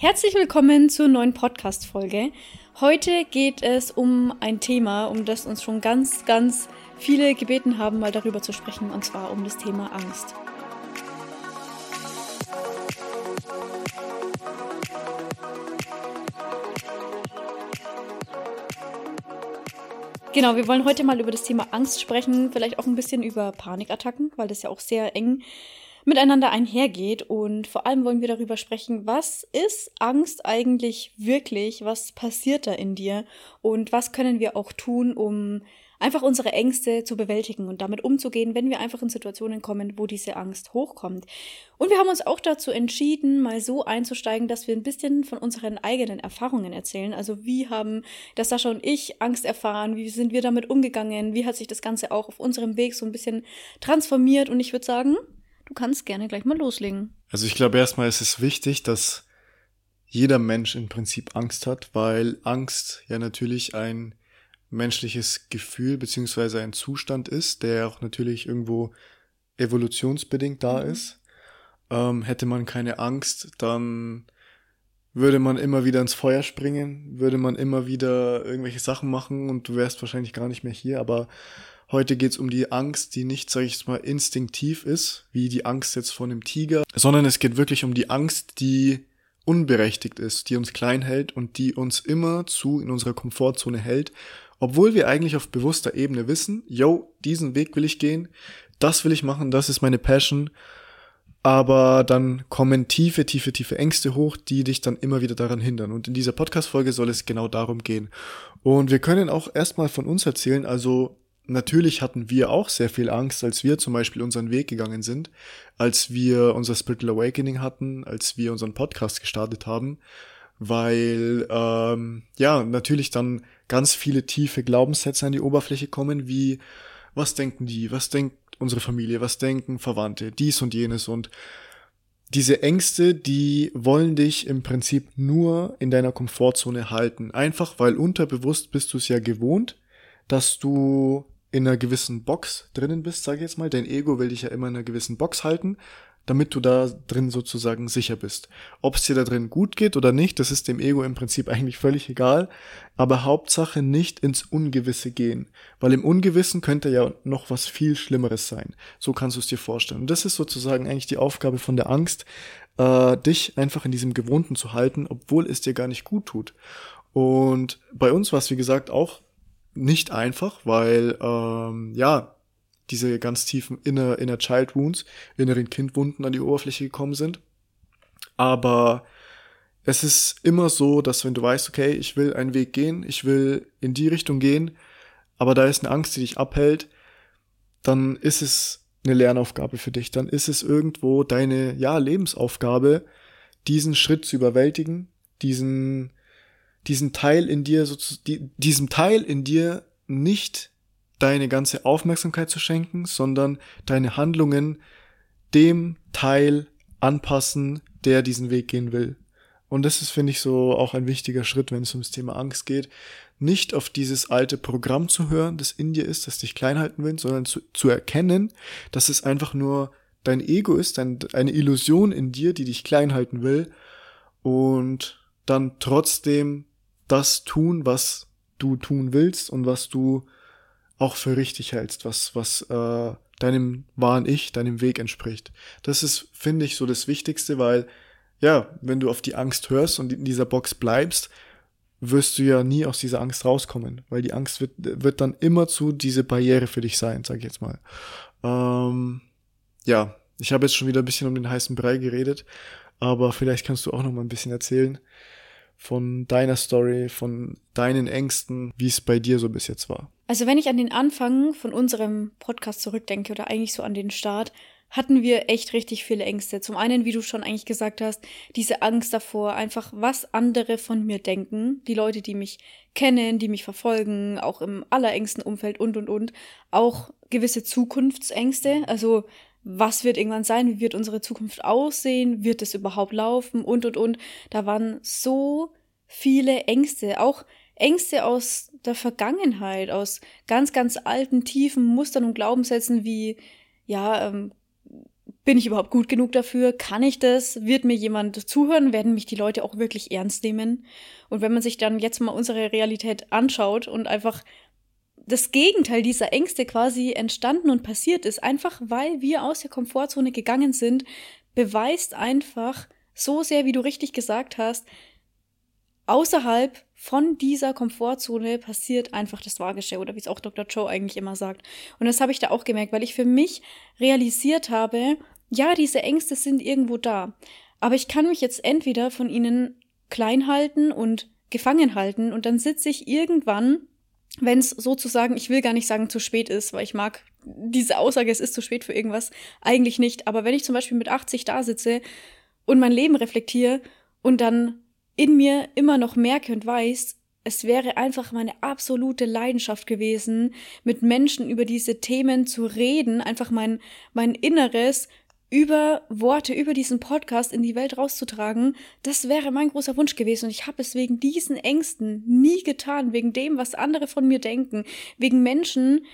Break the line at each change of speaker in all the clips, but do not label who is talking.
Herzlich willkommen zur neuen Podcast-Folge. Heute geht es um ein Thema, um das uns schon ganz, ganz viele gebeten haben, mal darüber zu sprechen, und zwar um das Thema Angst. Genau, wir wollen heute mal über das Thema Angst sprechen, vielleicht auch ein bisschen über Panikattacken, weil das ja auch sehr eng miteinander einhergeht. Und vor allem wollen wir darüber sprechen, was ist Angst eigentlich wirklich? Was passiert da in dir? Und was können wir auch tun, um einfach unsere Ängste zu bewältigen und damit umzugehen, wenn wir einfach in Situationen kommen, wo diese Angst hochkommt. Und wir haben uns auch dazu entschieden, mal so einzusteigen, dass wir ein bisschen von unseren eigenen Erfahrungen erzählen. Also wie haben das Sascha und ich Angst erfahren? Wie sind wir damit umgegangen? Wie hat sich das Ganze auch auf unserem Weg so ein bisschen transformiert? Und ich würde sagen, Du kannst gerne gleich mal loslegen.
Also ich glaube erstmal ist es wichtig, dass jeder Mensch im Prinzip Angst hat, weil Angst ja natürlich ein menschliches Gefühl beziehungsweise ein Zustand ist, der auch natürlich irgendwo evolutionsbedingt da mhm. ist. Ähm, hätte man keine Angst, dann würde man immer wieder ins Feuer springen, würde man immer wieder irgendwelche Sachen machen und du wärst wahrscheinlich gar nicht mehr hier, aber Heute geht's um die Angst, die nicht, sag ich mal, instinktiv ist, wie die Angst jetzt vor einem Tiger, sondern es geht wirklich um die Angst, die unberechtigt ist, die uns klein hält und die uns immer zu in unserer Komfortzone hält, obwohl wir eigentlich auf bewusster Ebene wissen, yo, diesen Weg will ich gehen, das will ich machen, das ist meine Passion, aber dann kommen tiefe, tiefe, tiefe Ängste hoch, die dich dann immer wieder daran hindern. Und in dieser Podcast-Folge soll es genau darum gehen. Und wir können auch erstmal von uns erzählen, also natürlich hatten wir auch sehr viel Angst, als wir zum Beispiel unseren Weg gegangen sind, als wir unser Spiritual Awakening hatten, als wir unseren Podcast gestartet haben, weil ähm, ja natürlich dann ganz viele tiefe Glaubenssätze an die Oberfläche kommen, wie was denken die, was denkt unsere Familie, was denken Verwandte, dies und jenes und diese Ängste, die wollen dich im Prinzip nur in deiner Komfortzone halten. Einfach weil unterbewusst bist du es ja gewohnt, dass du in einer gewissen Box drinnen bist, sage ich jetzt mal. Dein Ego will dich ja immer in einer gewissen Box halten, damit du da drin sozusagen sicher bist. Ob es dir da drin gut geht oder nicht, das ist dem Ego im Prinzip eigentlich völlig egal. Aber Hauptsache nicht ins Ungewisse gehen. Weil im Ungewissen könnte ja noch was viel Schlimmeres sein. So kannst du es dir vorstellen. Und das ist sozusagen eigentlich die Aufgabe von der Angst, äh, dich einfach in diesem Gewohnten zu halten, obwohl es dir gar nicht gut tut. Und bei uns war es, wie gesagt, auch nicht einfach, weil ähm, ja diese ganz tiefen inner, inner Child Wounds, inneren Kindwunden an die Oberfläche gekommen sind. Aber es ist immer so, dass wenn du weißt, okay, ich will einen Weg gehen, ich will in die Richtung gehen, aber da ist eine Angst, die dich abhält, dann ist es eine Lernaufgabe für dich. Dann ist es irgendwo deine, ja, Lebensaufgabe, diesen Schritt zu überwältigen, diesen, diesen Teil in dir, die, diesem Teil in dir nicht deine ganze Aufmerksamkeit zu schenken, sondern deine Handlungen dem Teil anpassen, der diesen Weg gehen will. Und das ist, finde ich, so auch ein wichtiger Schritt, wenn es ums Thema Angst geht. Nicht auf dieses alte Programm zu hören, das in dir ist, das dich klein halten will, sondern zu, zu erkennen, dass es einfach nur dein Ego ist, dein, eine Illusion in dir, die dich klein halten will. Und dann trotzdem das tun, was du tun willst und was du auch für richtig hältst, was, was äh, deinem wahren Ich, deinem Weg entspricht. Das ist, finde ich, so das Wichtigste, weil, ja, wenn du auf die Angst hörst und in dieser Box bleibst, wirst du ja nie aus dieser Angst rauskommen, weil die Angst wird, wird dann immer zu diese Barriere für dich sein, sag ich jetzt mal. Ähm, ja, ich habe jetzt schon wieder ein bisschen um den heißen Brei geredet, aber vielleicht kannst du auch noch mal ein bisschen erzählen, von deiner Story, von deinen Ängsten, wie es bei dir so bis jetzt war.
Also wenn ich an den Anfang von unserem Podcast zurückdenke oder eigentlich so an den Start, hatten wir echt richtig viele Ängste. Zum einen, wie du schon eigentlich gesagt hast, diese Angst davor, einfach was andere von mir denken, die Leute, die mich kennen, die mich verfolgen, auch im allerengsten Umfeld und und und, auch gewisse Zukunftsängste, also was wird irgendwann sein, wie wird unsere Zukunft aussehen, wird es überhaupt laufen und und und. Da waren so viele Ängste, auch Ängste aus der Vergangenheit, aus ganz, ganz alten, tiefen Mustern und Glaubenssätzen wie, ja, ähm, bin ich überhaupt gut genug dafür? Kann ich das? Wird mir jemand zuhören? Werden mich die Leute auch wirklich ernst nehmen? Und wenn man sich dann jetzt mal unsere Realität anschaut und einfach das Gegenteil dieser Ängste quasi entstanden und passiert ist, einfach weil wir aus der Komfortzone gegangen sind, beweist einfach so sehr, wie du richtig gesagt hast, außerhalb von dieser Komfortzone passiert einfach das Wahrgeschehen oder wie es auch Dr. Joe eigentlich immer sagt. Und das habe ich da auch gemerkt, weil ich für mich realisiert habe, ja, diese Ängste sind irgendwo da. Aber ich kann mich jetzt entweder von ihnen klein halten und gefangen halten und dann sitze ich irgendwann, wenn es sozusagen, ich will gar nicht sagen zu spät ist, weil ich mag diese Aussage, es ist zu spät für irgendwas, eigentlich nicht. Aber wenn ich zum Beispiel mit 80 da sitze und mein Leben reflektiere und dann in mir immer noch merke und weiß, es wäre einfach meine absolute Leidenschaft gewesen, mit Menschen über diese Themen zu reden, einfach mein, mein Inneres über Worte, über diesen Podcast in die Welt rauszutragen, das wäre mein großer Wunsch gewesen. Und ich habe es wegen diesen Ängsten nie getan, wegen dem, was andere von mir denken, wegen Menschen,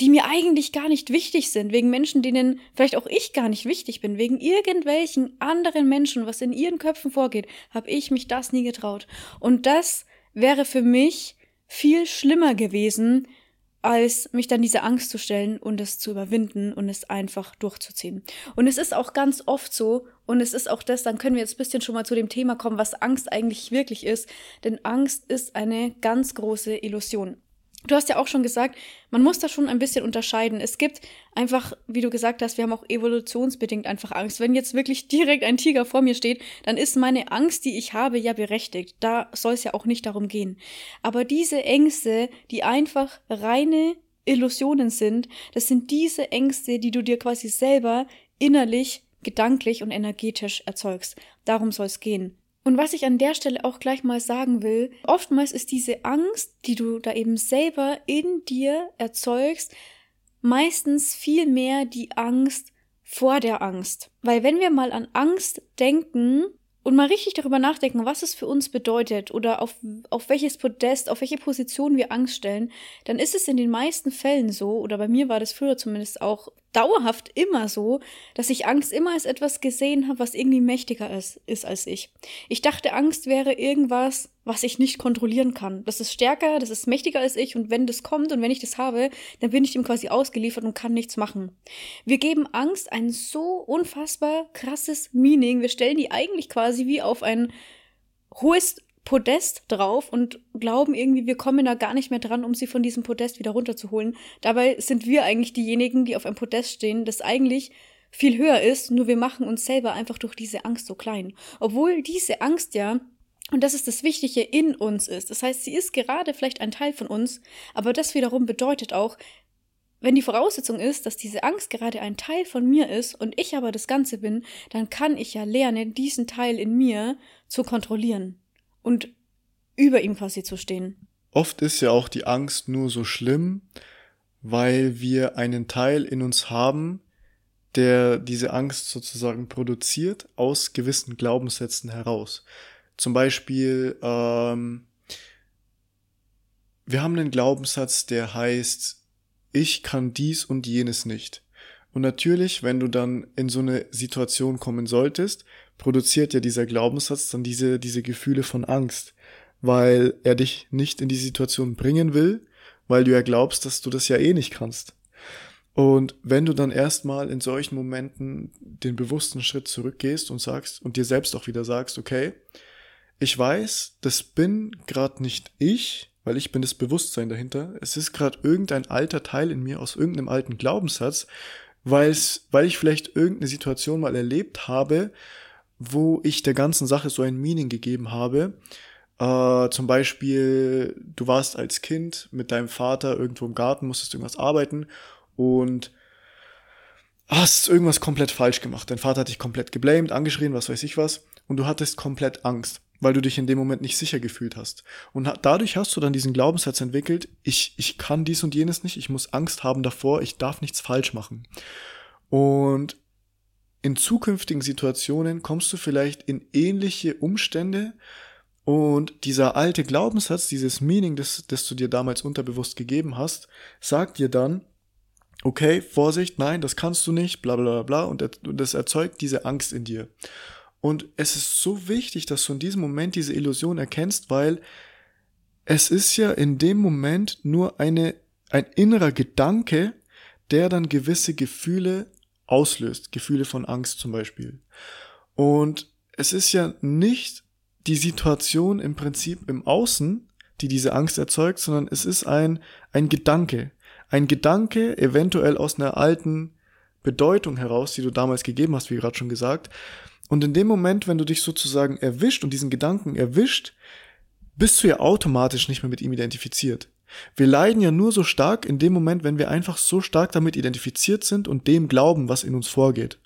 die mir eigentlich gar nicht wichtig sind, wegen Menschen, denen vielleicht auch ich gar nicht wichtig bin, wegen irgendwelchen anderen Menschen, was in ihren Köpfen vorgeht, habe ich mich das nie getraut. Und das wäre für mich viel schlimmer gewesen, als mich dann diese Angst zu stellen und es zu überwinden und es einfach durchzuziehen. Und es ist auch ganz oft so, und es ist auch das, dann können wir jetzt ein bisschen schon mal zu dem Thema kommen, was Angst eigentlich wirklich ist. Denn Angst ist eine ganz große Illusion. Du hast ja auch schon gesagt, man muss da schon ein bisschen unterscheiden. Es gibt einfach, wie du gesagt hast, wir haben auch evolutionsbedingt einfach Angst. Wenn jetzt wirklich direkt ein Tiger vor mir steht, dann ist meine Angst, die ich habe, ja berechtigt. Da soll es ja auch nicht darum gehen. Aber diese Ängste, die einfach reine Illusionen sind, das sind diese Ängste, die du dir quasi selber innerlich, gedanklich und energetisch erzeugst. Darum soll es gehen. Und was ich an der Stelle auch gleich mal sagen will, oftmals ist diese Angst, die du da eben selber in dir erzeugst, meistens viel mehr die Angst vor der Angst. Weil wenn wir mal an Angst denken, und mal richtig darüber nachdenken, was es für uns bedeutet oder auf, auf welches Podest, auf welche Position wir Angst stellen, dann ist es in den meisten Fällen so, oder bei mir war das früher zumindest auch dauerhaft immer so, dass ich Angst immer als etwas gesehen habe, was irgendwie mächtiger ist, ist als ich. Ich dachte, Angst wäre irgendwas, was ich nicht kontrollieren kann. Das ist stärker, das ist mächtiger als ich und wenn das kommt und wenn ich das habe, dann bin ich dem quasi ausgeliefert und kann nichts machen. Wir geben Angst ein so unfassbar krasses Meaning. Wir stellen die eigentlich quasi wie auf ein hohes Podest drauf und glauben irgendwie, wir kommen da gar nicht mehr dran, um sie von diesem Podest wieder runterzuholen. Dabei sind wir eigentlich diejenigen, die auf einem Podest stehen, das eigentlich viel höher ist, nur wir machen uns selber einfach durch diese Angst so klein. Obwohl diese Angst ja und das ist das Wichtige in uns ist. Das heißt, sie ist gerade vielleicht ein Teil von uns, aber das wiederum bedeutet auch, wenn die Voraussetzung ist, dass diese Angst gerade ein Teil von mir ist und ich aber das Ganze bin, dann kann ich ja lernen, diesen Teil in mir zu kontrollieren und über ihm quasi zu stehen.
Oft ist ja auch die Angst nur so schlimm, weil wir einen Teil in uns haben, der diese Angst sozusagen produziert aus gewissen Glaubenssätzen heraus. Zum Beispiel, ähm, wir haben einen Glaubenssatz, der heißt, ich kann dies und jenes nicht. Und natürlich, wenn du dann in so eine Situation kommen solltest, produziert ja dieser Glaubenssatz dann diese, diese Gefühle von Angst, weil er dich nicht in die Situation bringen will, weil du ja glaubst, dass du das ja eh nicht kannst. Und wenn du dann erstmal in solchen Momenten den bewussten Schritt zurückgehst und sagst und dir selbst auch wieder sagst, okay, ich weiß, das bin gerade nicht ich, weil ich bin das Bewusstsein dahinter. Es ist gerade irgendein alter Teil in mir aus irgendeinem alten Glaubenssatz, weil ich vielleicht irgendeine Situation mal erlebt habe, wo ich der ganzen Sache so ein Meaning gegeben habe. Äh, zum Beispiel, du warst als Kind mit deinem Vater irgendwo im Garten, musstest irgendwas arbeiten und hast irgendwas komplett falsch gemacht. Dein Vater hat dich komplett geblamed, angeschrien, was weiß ich was, und du hattest komplett Angst weil du dich in dem Moment nicht sicher gefühlt hast. Und dadurch hast du dann diesen Glaubenssatz entwickelt, ich, ich kann dies und jenes nicht, ich muss Angst haben davor, ich darf nichts falsch machen. Und in zukünftigen Situationen kommst du vielleicht in ähnliche Umstände und dieser alte Glaubenssatz, dieses Meaning, das, das du dir damals unterbewusst gegeben hast, sagt dir dann, okay, Vorsicht, nein, das kannst du nicht, bla bla bla, und das erzeugt diese Angst in dir. Und es ist so wichtig, dass du in diesem Moment diese Illusion erkennst, weil es ist ja in dem Moment nur eine, ein innerer Gedanke, der dann gewisse Gefühle auslöst. Gefühle von Angst zum Beispiel. Und es ist ja nicht die Situation im Prinzip im Außen, die diese Angst erzeugt, sondern es ist ein, ein Gedanke. Ein Gedanke, eventuell aus einer alten Bedeutung heraus, die du damals gegeben hast, wie gerade schon gesagt. Und in dem Moment, wenn du dich sozusagen erwischt und diesen Gedanken erwischt, bist du ja automatisch nicht mehr mit ihm identifiziert. Wir leiden ja nur so stark in dem Moment, wenn wir einfach so stark damit identifiziert sind und dem glauben, was in uns vorgeht.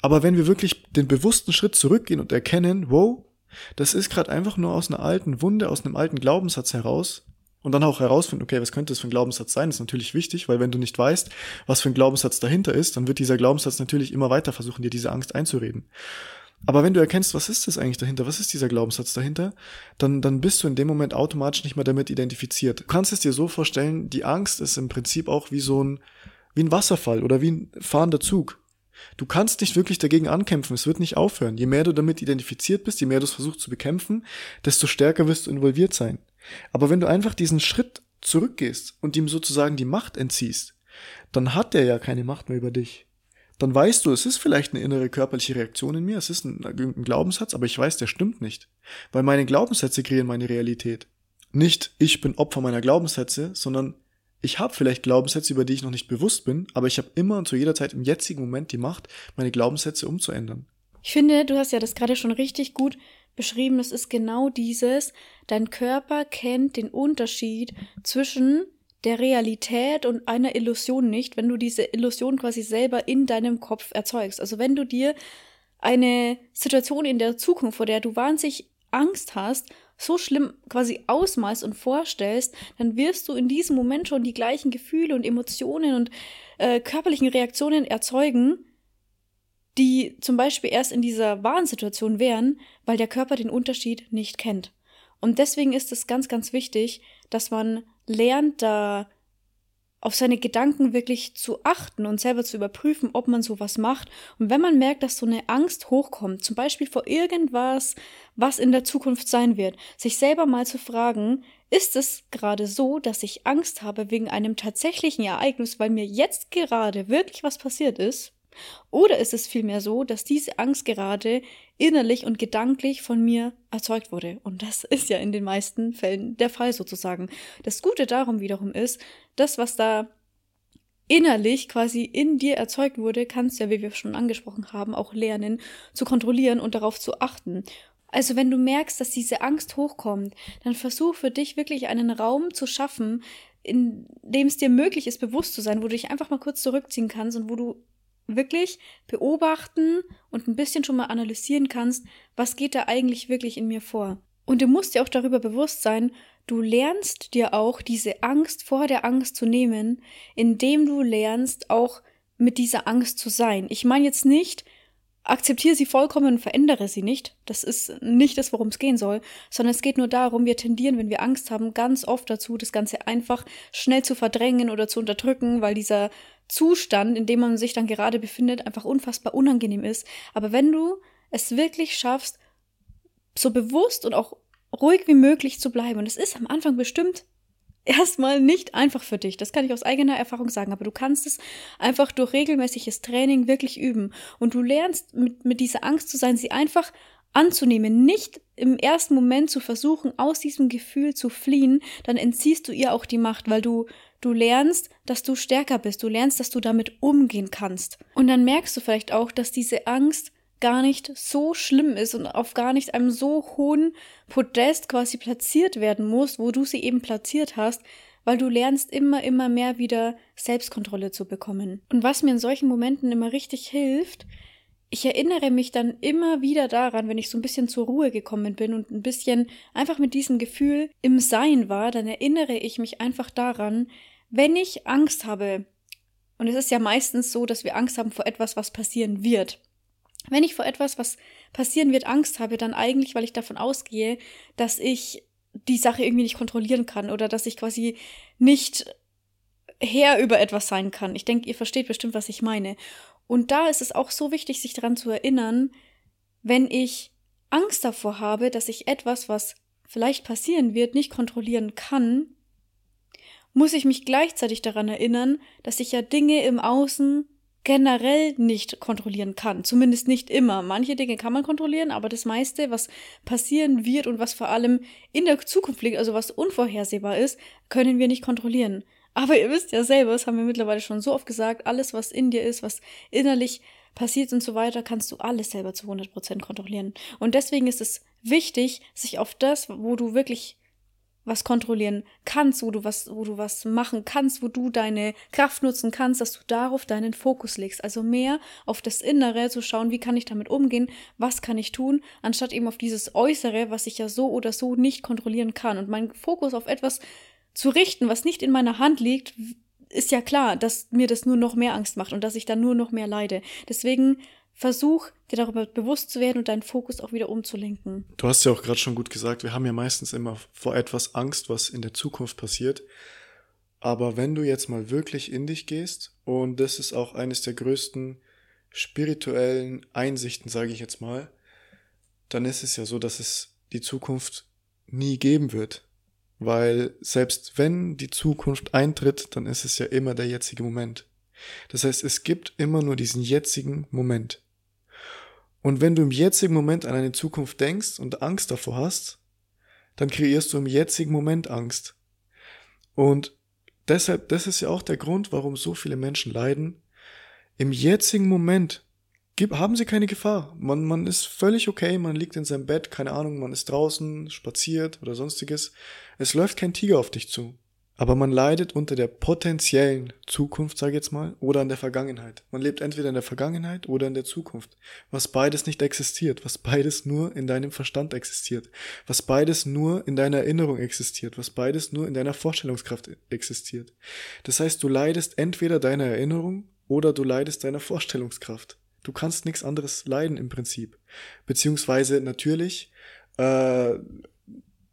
Aber wenn wir wirklich den bewussten Schritt zurückgehen und erkennen, wow, das ist gerade einfach nur aus einer alten Wunde, aus einem alten Glaubenssatz heraus, und dann auch herausfinden, okay, was könnte das für ein Glaubenssatz sein, ist natürlich wichtig, weil wenn du nicht weißt, was für ein Glaubenssatz dahinter ist, dann wird dieser Glaubenssatz natürlich immer weiter versuchen, dir diese Angst einzureden. Aber wenn du erkennst, was ist das eigentlich dahinter, was ist dieser Glaubenssatz dahinter, dann, dann bist du in dem Moment automatisch nicht mehr damit identifiziert. Du kannst es dir so vorstellen, die Angst ist im Prinzip auch wie so ein, wie ein Wasserfall oder wie ein fahrender Zug. Du kannst nicht wirklich dagegen ankämpfen, es wird nicht aufhören. Je mehr du damit identifiziert bist, je mehr du es versuchst zu bekämpfen, desto stärker wirst du involviert sein. Aber wenn du einfach diesen Schritt zurückgehst und ihm sozusagen die Macht entziehst, dann hat er ja keine Macht mehr über dich dann weißt du, es ist vielleicht eine innere körperliche Reaktion in mir, es ist ein, ein Glaubenssatz, aber ich weiß, der stimmt nicht. Weil meine Glaubenssätze kreieren meine Realität. Nicht ich bin Opfer meiner Glaubenssätze, sondern ich habe vielleicht Glaubenssätze, über die ich noch nicht bewusst bin, aber ich habe immer und zu jeder Zeit im jetzigen Moment die Macht, meine Glaubenssätze umzuändern.
Ich finde, du hast ja das gerade schon richtig gut beschrieben. Es ist genau dieses, dein Körper kennt den Unterschied zwischen der Realität und einer Illusion nicht, wenn du diese Illusion quasi selber in deinem Kopf erzeugst. Also wenn du dir eine Situation in der Zukunft, vor der du wahnsinnig Angst hast, so schlimm quasi ausmalst und vorstellst, dann wirst du in diesem Moment schon die gleichen Gefühle und Emotionen und äh, körperlichen Reaktionen erzeugen, die zum Beispiel erst in dieser Warnsituation wären, weil der Körper den Unterschied nicht kennt. Und deswegen ist es ganz, ganz wichtig, dass man lernt, da auf seine Gedanken wirklich zu achten und selber zu überprüfen, ob man sowas macht. Und wenn man merkt, dass so eine Angst hochkommt, zum Beispiel vor irgendwas, was in der Zukunft sein wird, sich selber mal zu fragen, ist es gerade so, dass ich Angst habe wegen einem tatsächlichen Ereignis, weil mir jetzt gerade wirklich was passiert ist? Oder ist es vielmehr so, dass diese Angst gerade innerlich und gedanklich von mir erzeugt wurde? Und das ist ja in den meisten Fällen der Fall sozusagen. Das Gute darum wiederum ist, das, was da innerlich quasi in dir erzeugt wurde, kannst du ja, wie wir schon angesprochen haben, auch lernen, zu kontrollieren und darauf zu achten. Also wenn du merkst, dass diese Angst hochkommt, dann versuch für dich wirklich einen Raum zu schaffen, in dem es dir möglich ist, bewusst zu sein, wo du dich einfach mal kurz zurückziehen kannst und wo du wirklich beobachten und ein bisschen schon mal analysieren kannst, was geht da eigentlich wirklich in mir vor. Und du musst dir auch darüber bewusst sein, du lernst dir auch diese Angst vor der Angst zu nehmen, indem du lernst auch mit dieser Angst zu sein. Ich meine jetzt nicht, akzeptiere sie vollkommen und verändere sie nicht. Das ist nicht das, worum es gehen soll, sondern es geht nur darum, wir tendieren, wenn wir Angst haben, ganz oft dazu, das Ganze einfach schnell zu verdrängen oder zu unterdrücken, weil dieser Zustand, in dem man sich dann gerade befindet, einfach unfassbar unangenehm ist. Aber wenn du es wirklich schaffst, so bewusst und auch ruhig wie möglich zu bleiben, und es ist am Anfang bestimmt erstmal nicht einfach für dich. Das kann ich aus eigener Erfahrung sagen, aber du kannst es einfach durch regelmäßiges Training wirklich üben. Und du lernst mit, mit dieser Angst zu sein, sie einfach anzunehmen, nicht im ersten Moment zu versuchen, aus diesem Gefühl zu fliehen, dann entziehst du ihr auch die Macht, weil du Du lernst, dass du stärker bist, du lernst, dass du damit umgehen kannst. Und dann merkst du vielleicht auch, dass diese Angst gar nicht so schlimm ist und auf gar nicht einem so hohen Podest quasi platziert werden muss, wo du sie eben platziert hast, weil du lernst immer, immer mehr wieder Selbstkontrolle zu bekommen. Und was mir in solchen Momenten immer richtig hilft, ich erinnere mich dann immer wieder daran, wenn ich so ein bisschen zur Ruhe gekommen bin und ein bisschen einfach mit diesem Gefühl im Sein war, dann erinnere ich mich einfach daran, wenn ich Angst habe, und es ist ja meistens so, dass wir Angst haben vor etwas, was passieren wird. Wenn ich vor etwas, was passieren wird, Angst habe, dann eigentlich, weil ich davon ausgehe, dass ich die Sache irgendwie nicht kontrollieren kann oder dass ich quasi nicht Herr über etwas sein kann. Ich denke, ihr versteht bestimmt, was ich meine. Und da ist es auch so wichtig, sich daran zu erinnern, wenn ich Angst davor habe, dass ich etwas, was vielleicht passieren wird, nicht kontrollieren kann, muss ich mich gleichzeitig daran erinnern, dass ich ja Dinge im Außen generell nicht kontrollieren kann. Zumindest nicht immer. Manche Dinge kann man kontrollieren, aber das meiste, was passieren wird und was vor allem in der Zukunft liegt, also was unvorhersehbar ist, können wir nicht kontrollieren. Aber ihr wisst ja selber, das haben wir mittlerweile schon so oft gesagt, alles, was in dir ist, was innerlich passiert und so weiter, kannst du alles selber zu 100% kontrollieren. Und deswegen ist es wichtig, sich auf das, wo du wirklich was kontrollieren kannst, wo du was, wo du was machen kannst, wo du deine Kraft nutzen kannst, dass du darauf deinen Fokus legst. Also mehr auf das Innere zu schauen, wie kann ich damit umgehen, was kann ich tun, anstatt eben auf dieses Äußere, was ich ja so oder so nicht kontrollieren kann. Und mein Fokus auf etwas zu richten, was nicht in meiner Hand liegt, ist ja klar, dass mir das nur noch mehr Angst macht und dass ich dann nur noch mehr leide. Deswegen versuch dir darüber bewusst zu werden und deinen Fokus auch wieder umzulenken.
Du hast ja auch gerade schon gut gesagt, wir haben ja meistens immer vor etwas Angst, was in der Zukunft passiert. Aber wenn du jetzt mal wirklich in dich gehst, und das ist auch eines der größten spirituellen Einsichten, sage ich jetzt mal, dann ist es ja so, dass es die Zukunft nie geben wird. Weil selbst wenn die Zukunft eintritt, dann ist es ja immer der jetzige Moment. Das heißt, es gibt immer nur diesen jetzigen Moment. Und wenn du im jetzigen Moment an eine Zukunft denkst und Angst davor hast, dann kreierst du im jetzigen Moment Angst. Und deshalb, das ist ja auch der Grund, warum so viele Menschen leiden. Im jetzigen Moment haben sie keine Gefahr. Man, man ist völlig okay, man liegt in seinem Bett, keine Ahnung, man ist draußen, spaziert oder sonstiges. Es läuft kein Tiger auf dich zu. Aber man leidet unter der potenziellen Zukunft, sage ich jetzt mal, oder in der Vergangenheit. Man lebt entweder in der Vergangenheit oder in der Zukunft, was beides nicht existiert, was beides nur in deinem Verstand existiert, was beides nur in deiner Erinnerung existiert, was beides nur in deiner Vorstellungskraft existiert. Das heißt, du leidest entweder deiner Erinnerung oder du leidest deiner Vorstellungskraft. Du kannst nichts anderes leiden im Prinzip. Beziehungsweise natürlich äh,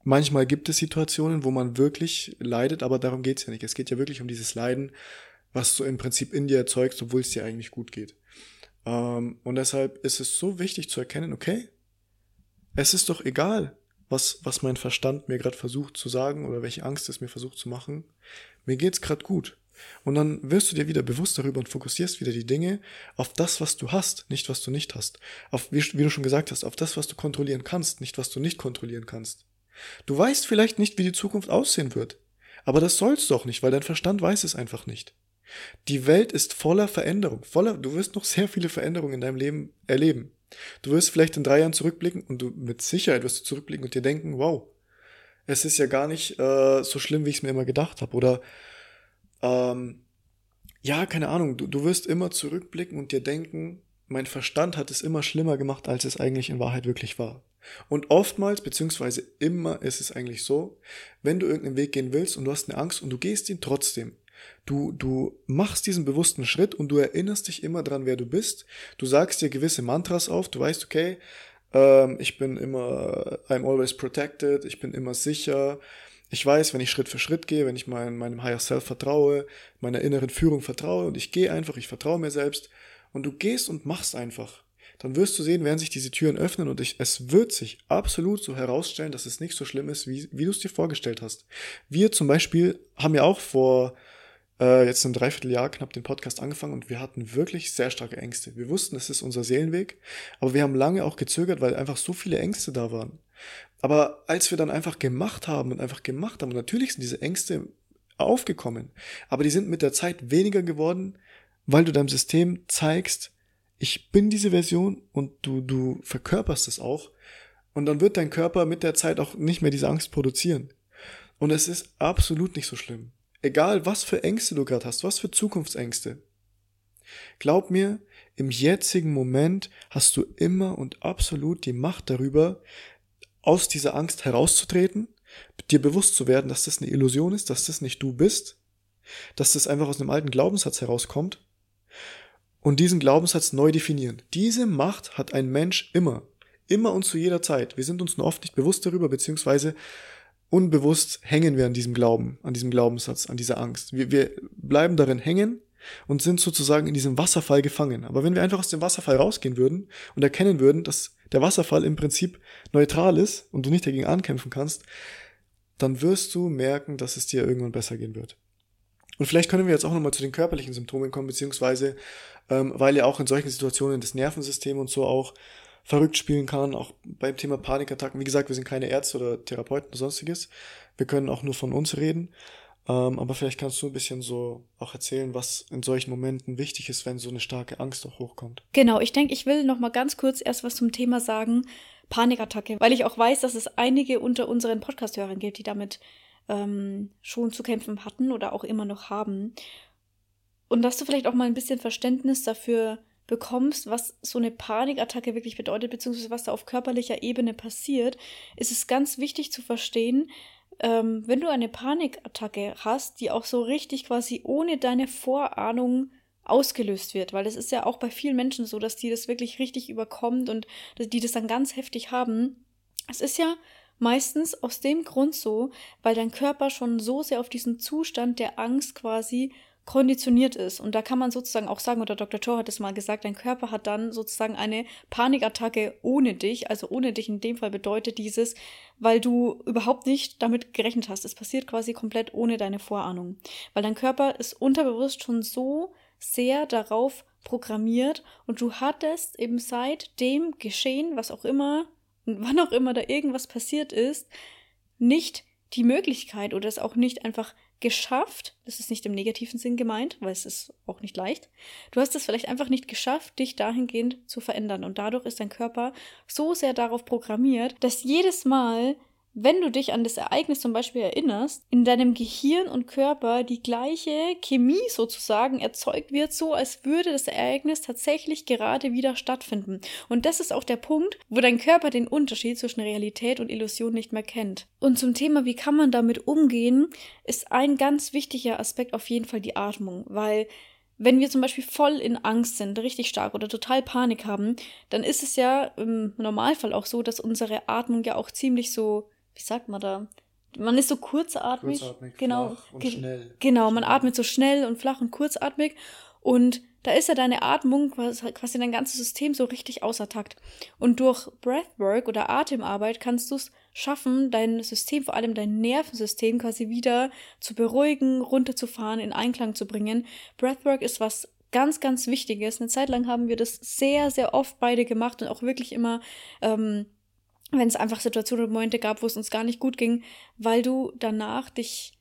Manchmal gibt es Situationen, wo man wirklich leidet, aber darum geht's ja nicht. Es geht ja wirklich um dieses Leiden, was du im Prinzip in dir erzeugst, obwohl es dir eigentlich gut geht. Ähm, und deshalb ist es so wichtig zu erkennen, okay, es ist doch egal, was, was mein Verstand mir gerade versucht zu sagen oder welche Angst es mir versucht zu machen. Mir geht's gerade gut. Und dann wirst du dir wieder bewusst darüber und fokussierst wieder die Dinge auf das, was du hast, nicht was du nicht hast. Auf, wie, wie du schon gesagt hast, auf das, was du kontrollieren kannst, nicht was du nicht kontrollieren kannst. Du weißt vielleicht nicht, wie die Zukunft aussehen wird. Aber das sollst du auch nicht, weil dein Verstand weiß es einfach nicht. Die Welt ist voller Veränderung, voller, du wirst noch sehr viele Veränderungen in deinem Leben erleben. Du wirst vielleicht in drei Jahren zurückblicken und du mit Sicherheit wirst du zurückblicken und dir denken, wow, es ist ja gar nicht äh, so schlimm, wie ich es mir immer gedacht habe. Oder ähm, ja, keine Ahnung, du, du wirst immer zurückblicken und dir denken, mein Verstand hat es immer schlimmer gemacht, als es eigentlich in Wahrheit wirklich war. Und oftmals, beziehungsweise immer ist es eigentlich so, wenn du irgendeinen Weg gehen willst und du hast eine Angst und du gehst ihn trotzdem. Du, du machst diesen bewussten Schritt und du erinnerst dich immer dran, wer du bist. Du sagst dir gewisse Mantras auf, du weißt, okay, ähm, ich bin immer, I'm always protected, ich bin immer sicher. Ich weiß, wenn ich Schritt für Schritt gehe, wenn ich mein, meinem Higher Self vertraue, meiner inneren Führung vertraue und ich gehe einfach, ich vertraue mir selbst und du gehst und machst einfach dann wirst du sehen, werden sich diese Türen öffnen und ich, es wird sich absolut so herausstellen, dass es nicht so schlimm ist, wie, wie du es dir vorgestellt hast. Wir zum Beispiel haben ja auch vor äh, jetzt einem Dreivierteljahr knapp den Podcast angefangen und wir hatten wirklich sehr starke Ängste. Wir wussten, es ist unser Seelenweg, aber wir haben lange auch gezögert, weil einfach so viele Ängste da waren. Aber als wir dann einfach gemacht haben und einfach gemacht haben, natürlich sind diese Ängste aufgekommen, aber die sind mit der Zeit weniger geworden, weil du deinem System zeigst, ich bin diese Version und du, du verkörperst es auch. Und dann wird dein Körper mit der Zeit auch nicht mehr diese Angst produzieren. Und es ist absolut nicht so schlimm. Egal, was für Ängste du gerade hast, was für Zukunftsängste. Glaub mir, im jetzigen Moment hast du immer und absolut die Macht darüber, aus dieser Angst herauszutreten, dir bewusst zu werden, dass das eine Illusion ist, dass das nicht du bist, dass das einfach aus einem alten Glaubenssatz herauskommt und diesen Glaubenssatz neu definieren. Diese Macht hat ein Mensch immer. Immer und zu jeder Zeit. Wir sind uns nur oft nicht bewusst darüber, beziehungsweise unbewusst hängen wir an diesem Glauben, an diesem Glaubenssatz, an dieser Angst. Wir, wir bleiben darin hängen und sind sozusagen in diesem Wasserfall gefangen. Aber wenn wir einfach aus dem Wasserfall rausgehen würden und erkennen würden, dass der Wasserfall im Prinzip neutral ist und du nicht dagegen ankämpfen kannst, dann wirst du merken, dass es dir irgendwann besser gehen wird. Und vielleicht können wir jetzt auch nochmal zu den körperlichen Symptomen kommen, beziehungsweise ähm, weil ja auch in solchen Situationen das Nervensystem und so auch verrückt spielen kann, auch beim Thema Panikattacken. Wie gesagt, wir sind keine Ärzte oder Therapeuten oder sonstiges. Wir können auch nur von uns reden. Ähm, aber vielleicht kannst du ein bisschen so auch erzählen, was in solchen Momenten wichtig ist, wenn so eine starke Angst auch hochkommt.
Genau, ich denke, ich will noch mal ganz kurz erst was zum Thema sagen, Panikattacke, weil ich auch weiß, dass es einige unter unseren Podcast-Hörern gibt, die damit ähm, schon zu kämpfen hatten oder auch immer noch haben. Und dass du vielleicht auch mal ein bisschen Verständnis dafür bekommst, was so eine Panikattacke wirklich bedeutet, beziehungsweise was da auf körperlicher Ebene passiert, ist es ganz wichtig zu verstehen, ähm, wenn du eine Panikattacke hast, die auch so richtig quasi ohne deine Vorahnung ausgelöst wird, weil es ist ja auch bei vielen Menschen so, dass die das wirklich richtig überkommt und die das dann ganz heftig haben. Es ist ja meistens aus dem Grund so, weil dein Körper schon so sehr auf diesen Zustand der Angst quasi konditioniert ist. Und da kann man sozusagen auch sagen, oder Dr. Thor hat es mal gesagt, dein Körper hat dann sozusagen eine Panikattacke ohne dich. Also ohne dich in dem Fall bedeutet dieses, weil du überhaupt nicht damit gerechnet hast. Es passiert quasi komplett ohne deine Vorahnung. Weil dein Körper ist unterbewusst schon so sehr darauf programmiert und du hattest eben seit dem Geschehen, was auch immer wann auch immer da irgendwas passiert ist, nicht die Möglichkeit oder es auch nicht einfach geschafft, das ist nicht im negativen Sinn gemeint, weil es ist auch nicht leicht, du hast es vielleicht einfach nicht geschafft, dich dahingehend zu verändern. Und dadurch ist dein Körper so sehr darauf programmiert, dass jedes Mal, wenn du dich an das Ereignis zum Beispiel erinnerst, in deinem Gehirn und Körper die gleiche Chemie sozusagen erzeugt wird, so als würde das Ereignis tatsächlich gerade wieder stattfinden. Und das ist auch der Punkt, wo dein Körper den Unterschied zwischen Realität und Illusion nicht mehr kennt. Und zum Thema, wie kann man damit umgehen, ist ein ganz wichtiger Aspekt auf jeden Fall die Atmung, weil wenn wir zum Beispiel voll in Angst sind, richtig stark oder total Panik haben, dann ist es ja im Normalfall auch so, dass unsere Atmung ja auch ziemlich so wie sagt man da? Man ist so kurzatmig.
Kurzatmig,
genau.
flach und schnell.
Genau, man atmet so schnell und flach und kurzatmig. Und da ist ja deine Atmung, quasi dein ganzes System so richtig außer Takt. Und durch Breathwork oder Atemarbeit kannst du es schaffen, dein System, vor allem dein Nervensystem quasi wieder zu beruhigen, runterzufahren, in Einklang zu bringen. Breathwork ist was ganz, ganz Wichtiges. Eine Zeit lang haben wir das sehr, sehr oft beide gemacht und auch wirklich immer ähm, wenn es einfach Situationen und Momente gab, wo es uns gar nicht gut ging, weil du danach dich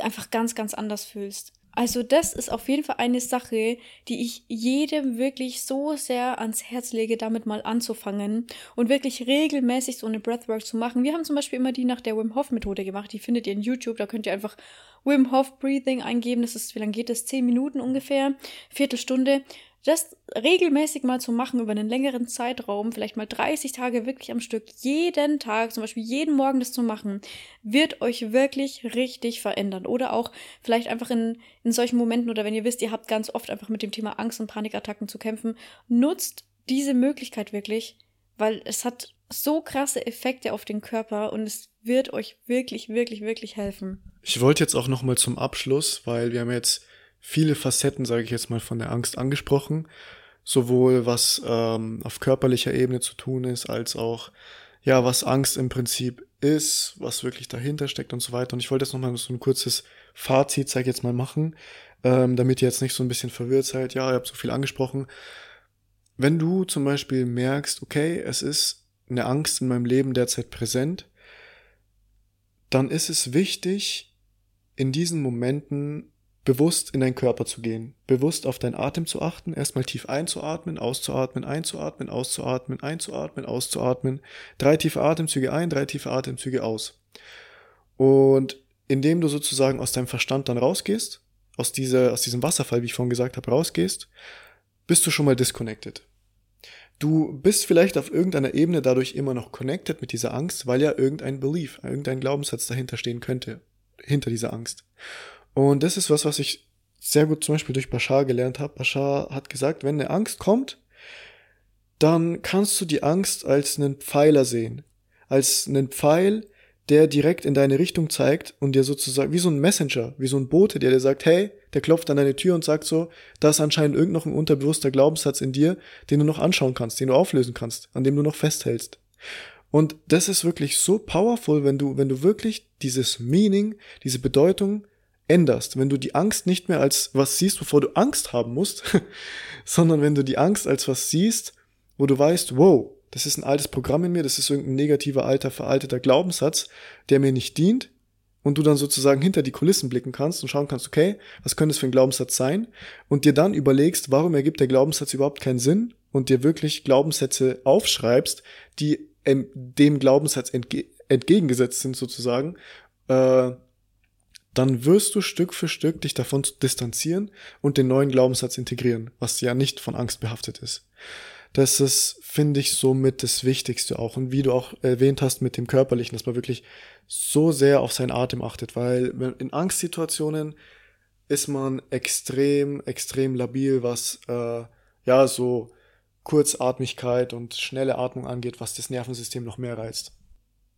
einfach ganz, ganz anders fühlst. Also das ist auf jeden Fall eine Sache, die ich jedem wirklich so sehr ans Herz lege, damit mal anzufangen und wirklich regelmäßig so eine Breathwork zu machen. Wir haben zum Beispiel immer die nach der Wim Hof Methode gemacht. Die findet ihr in YouTube. Da könnt ihr einfach Wim Hof Breathing eingeben. Das ist, wie lange geht das? Zehn Minuten ungefähr. Viertelstunde das regelmäßig mal zu machen über einen längeren Zeitraum, vielleicht mal 30 Tage wirklich am Stück, jeden Tag, zum Beispiel jeden Morgen das zu machen, wird euch wirklich richtig verändern. Oder auch vielleicht einfach in, in solchen Momenten oder wenn ihr wisst, ihr habt ganz oft einfach mit dem Thema Angst und Panikattacken zu kämpfen, nutzt diese Möglichkeit wirklich, weil es hat so krasse Effekte auf den Körper und es wird euch wirklich, wirklich, wirklich helfen.
Ich wollte jetzt auch noch mal zum Abschluss, weil wir haben jetzt viele Facetten, sage ich jetzt mal, von der Angst angesprochen. Sowohl was ähm, auf körperlicher Ebene zu tun ist, als auch, ja, was Angst im Prinzip ist, was wirklich dahinter steckt und so weiter. Und ich wollte jetzt nochmal so ein kurzes Fazit, sage ich jetzt mal, machen, ähm, damit ihr jetzt nicht so ein bisschen verwirrt seid. Ja, ihr habt so viel angesprochen. Wenn du zum Beispiel merkst, okay, es ist eine Angst in meinem Leben derzeit präsent, dann ist es wichtig, in diesen Momenten bewusst in deinen Körper zu gehen, bewusst auf deinen Atem zu achten, erstmal tief einzuatmen, auszuatmen, einzuatmen, auszuatmen, einzuatmen, auszuatmen, drei tiefe Atemzüge ein, drei tiefe Atemzüge aus. Und indem du sozusagen aus deinem Verstand dann rausgehst, aus, dieser, aus diesem Wasserfall, wie ich vorhin gesagt habe, rausgehst, bist du schon mal disconnected. Du bist vielleicht auf irgendeiner Ebene dadurch immer noch connected mit dieser Angst, weil ja irgendein Belief, irgendein Glaubenssatz dahinter stehen könnte, hinter dieser Angst. Und das ist was, was ich sehr gut zum Beispiel durch Bashar gelernt habe. Bashar hat gesagt, wenn eine Angst kommt, dann kannst du die Angst als einen Pfeiler sehen. Als einen Pfeil, der direkt in deine Richtung zeigt und dir sozusagen, wie so ein Messenger, wie so ein Bote, der dir sagt, hey, der klopft an deine Tür und sagt so, da ist anscheinend irgend noch ein unterbewusster Glaubenssatz in dir, den du noch anschauen kannst, den du auflösen kannst, an dem du noch festhältst. Und das ist wirklich so powerful, wenn du, wenn du wirklich dieses Meaning, diese Bedeutung änderst, wenn du die Angst nicht mehr als was siehst, wovor du Angst haben musst, sondern wenn du die Angst als was siehst, wo du weißt, wow, das ist ein altes Programm in mir, das ist irgendein negativer, alter, veralteter Glaubenssatz, der mir nicht dient, und du dann sozusagen hinter die Kulissen blicken kannst und schauen kannst, okay, was könnte es für ein Glaubenssatz sein? Und dir dann überlegst, warum ergibt der Glaubenssatz überhaupt keinen Sinn und dir wirklich Glaubenssätze aufschreibst, die dem Glaubenssatz entge entgegengesetzt sind sozusagen, äh, dann wirst du Stück für Stück dich davon distanzieren und den neuen Glaubenssatz integrieren, was ja nicht von Angst behaftet ist. Das ist, finde ich, somit das Wichtigste auch. Und wie du auch erwähnt hast mit dem Körperlichen, dass man wirklich so sehr auf seinen Atem achtet, weil in Angstsituationen ist man extrem, extrem labil, was äh, ja so Kurzatmigkeit und schnelle Atmung angeht, was das Nervensystem noch mehr reizt.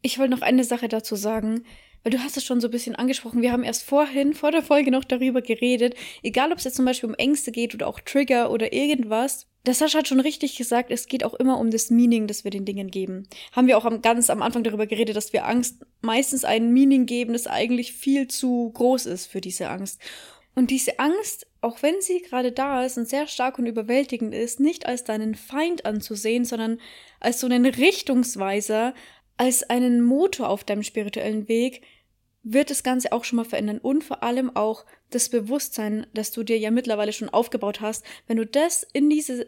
Ich wollte noch eine Sache dazu sagen, weil du hast es schon so ein bisschen angesprochen. Wir haben erst vorhin, vor der Folge noch darüber geredet, egal ob es jetzt zum Beispiel um Ängste geht oder auch Trigger oder irgendwas. Der Sascha hat schon richtig gesagt, es geht auch immer um das Meaning, das wir den Dingen geben. Haben wir auch am, ganz am Anfang darüber geredet, dass wir Angst meistens ein Meaning geben, das eigentlich viel zu groß ist für diese Angst. Und diese Angst, auch wenn sie gerade da ist und sehr stark und überwältigend ist, nicht als deinen Feind anzusehen, sondern als so einen Richtungsweiser, als einen Motor auf deinem spirituellen Weg, wird das Ganze auch schon mal verändern und vor allem auch das Bewusstsein, das du dir ja mittlerweile schon aufgebaut hast. Wenn du das in diese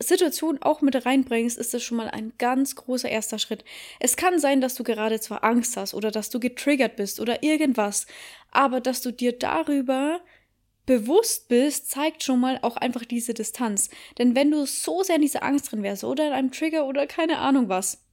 Situation auch mit reinbringst, ist das schon mal ein ganz großer erster Schritt. Es kann sein, dass du gerade zwar Angst hast oder dass du getriggert bist oder irgendwas, aber dass du dir darüber bewusst bist, zeigt schon mal auch einfach diese Distanz. Denn wenn du so sehr in dieser Angst drin wärst oder in einem Trigger oder keine Ahnung was,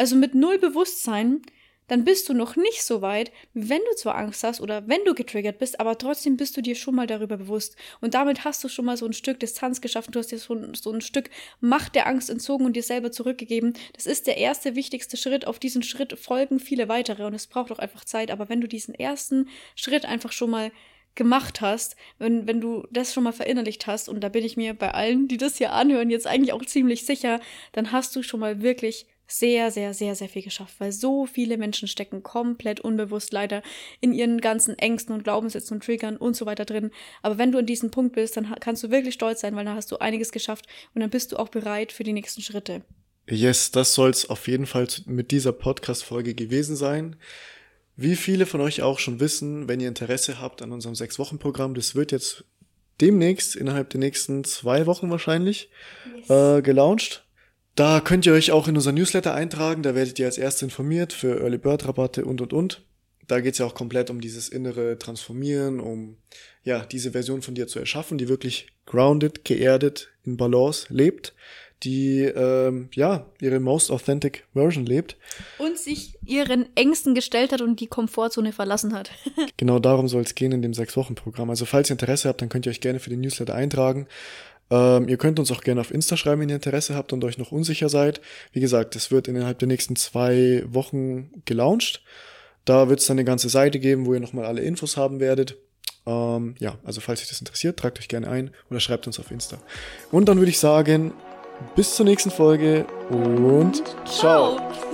also mit null Bewusstsein, dann bist du noch nicht so weit, wenn du zwar Angst hast oder wenn du getriggert bist, aber trotzdem bist du dir schon mal darüber bewusst. Und damit hast du schon mal so ein Stück Distanz geschaffen, du hast dir so so ein Stück Macht der Angst entzogen und dir selber zurückgegeben. Das ist der erste wichtigste Schritt. Auf diesen Schritt folgen viele weitere und es braucht auch einfach Zeit. Aber wenn du diesen ersten Schritt einfach schon mal gemacht hast, wenn, wenn du das schon mal verinnerlicht hast, und da bin ich mir bei allen, die das hier anhören, jetzt eigentlich auch ziemlich sicher, dann hast du schon mal wirklich sehr, sehr, sehr, sehr viel geschafft, weil so viele Menschen stecken komplett unbewusst leider in ihren ganzen Ängsten und Glaubenssätzen und Triggern und so weiter drin. Aber wenn du an diesem Punkt bist, dann kannst du wirklich stolz sein, weil dann hast du einiges geschafft und dann bist du auch bereit für die nächsten Schritte.
Yes, das soll es auf jeden Fall mit dieser Podcast-Folge gewesen sein. Wie viele von euch auch schon wissen, wenn ihr Interesse habt an unserem Sechs-Wochen-Programm, das wird jetzt demnächst, innerhalb der nächsten zwei Wochen wahrscheinlich, yes. äh, gelauncht. Da könnt ihr euch auch in unser Newsletter eintragen, da werdet ihr als erste informiert für Early Bird Rabatte und und und. Da geht's ja auch komplett um dieses innere Transformieren, um ja diese Version von dir zu erschaffen, die wirklich grounded, geerdet, in Balance lebt, die ähm, ja ihre most authentic Version lebt
und sich ihren Ängsten gestellt hat und die Komfortzone verlassen hat.
genau darum soll es gehen in dem sechs Wochen Programm. Also falls ihr Interesse habt, dann könnt ihr euch gerne für den Newsletter eintragen. Ähm, ihr könnt uns auch gerne auf Insta schreiben, wenn ihr Interesse habt und euch noch unsicher seid. Wie gesagt, es wird innerhalb der nächsten zwei Wochen gelauncht. Da wird es dann eine ganze Seite geben, wo ihr nochmal alle Infos haben werdet. Ähm, ja, also falls euch das interessiert, tragt euch gerne ein oder schreibt uns auf Insta. Und dann würde ich sagen, bis zur nächsten Folge und ciao. ciao.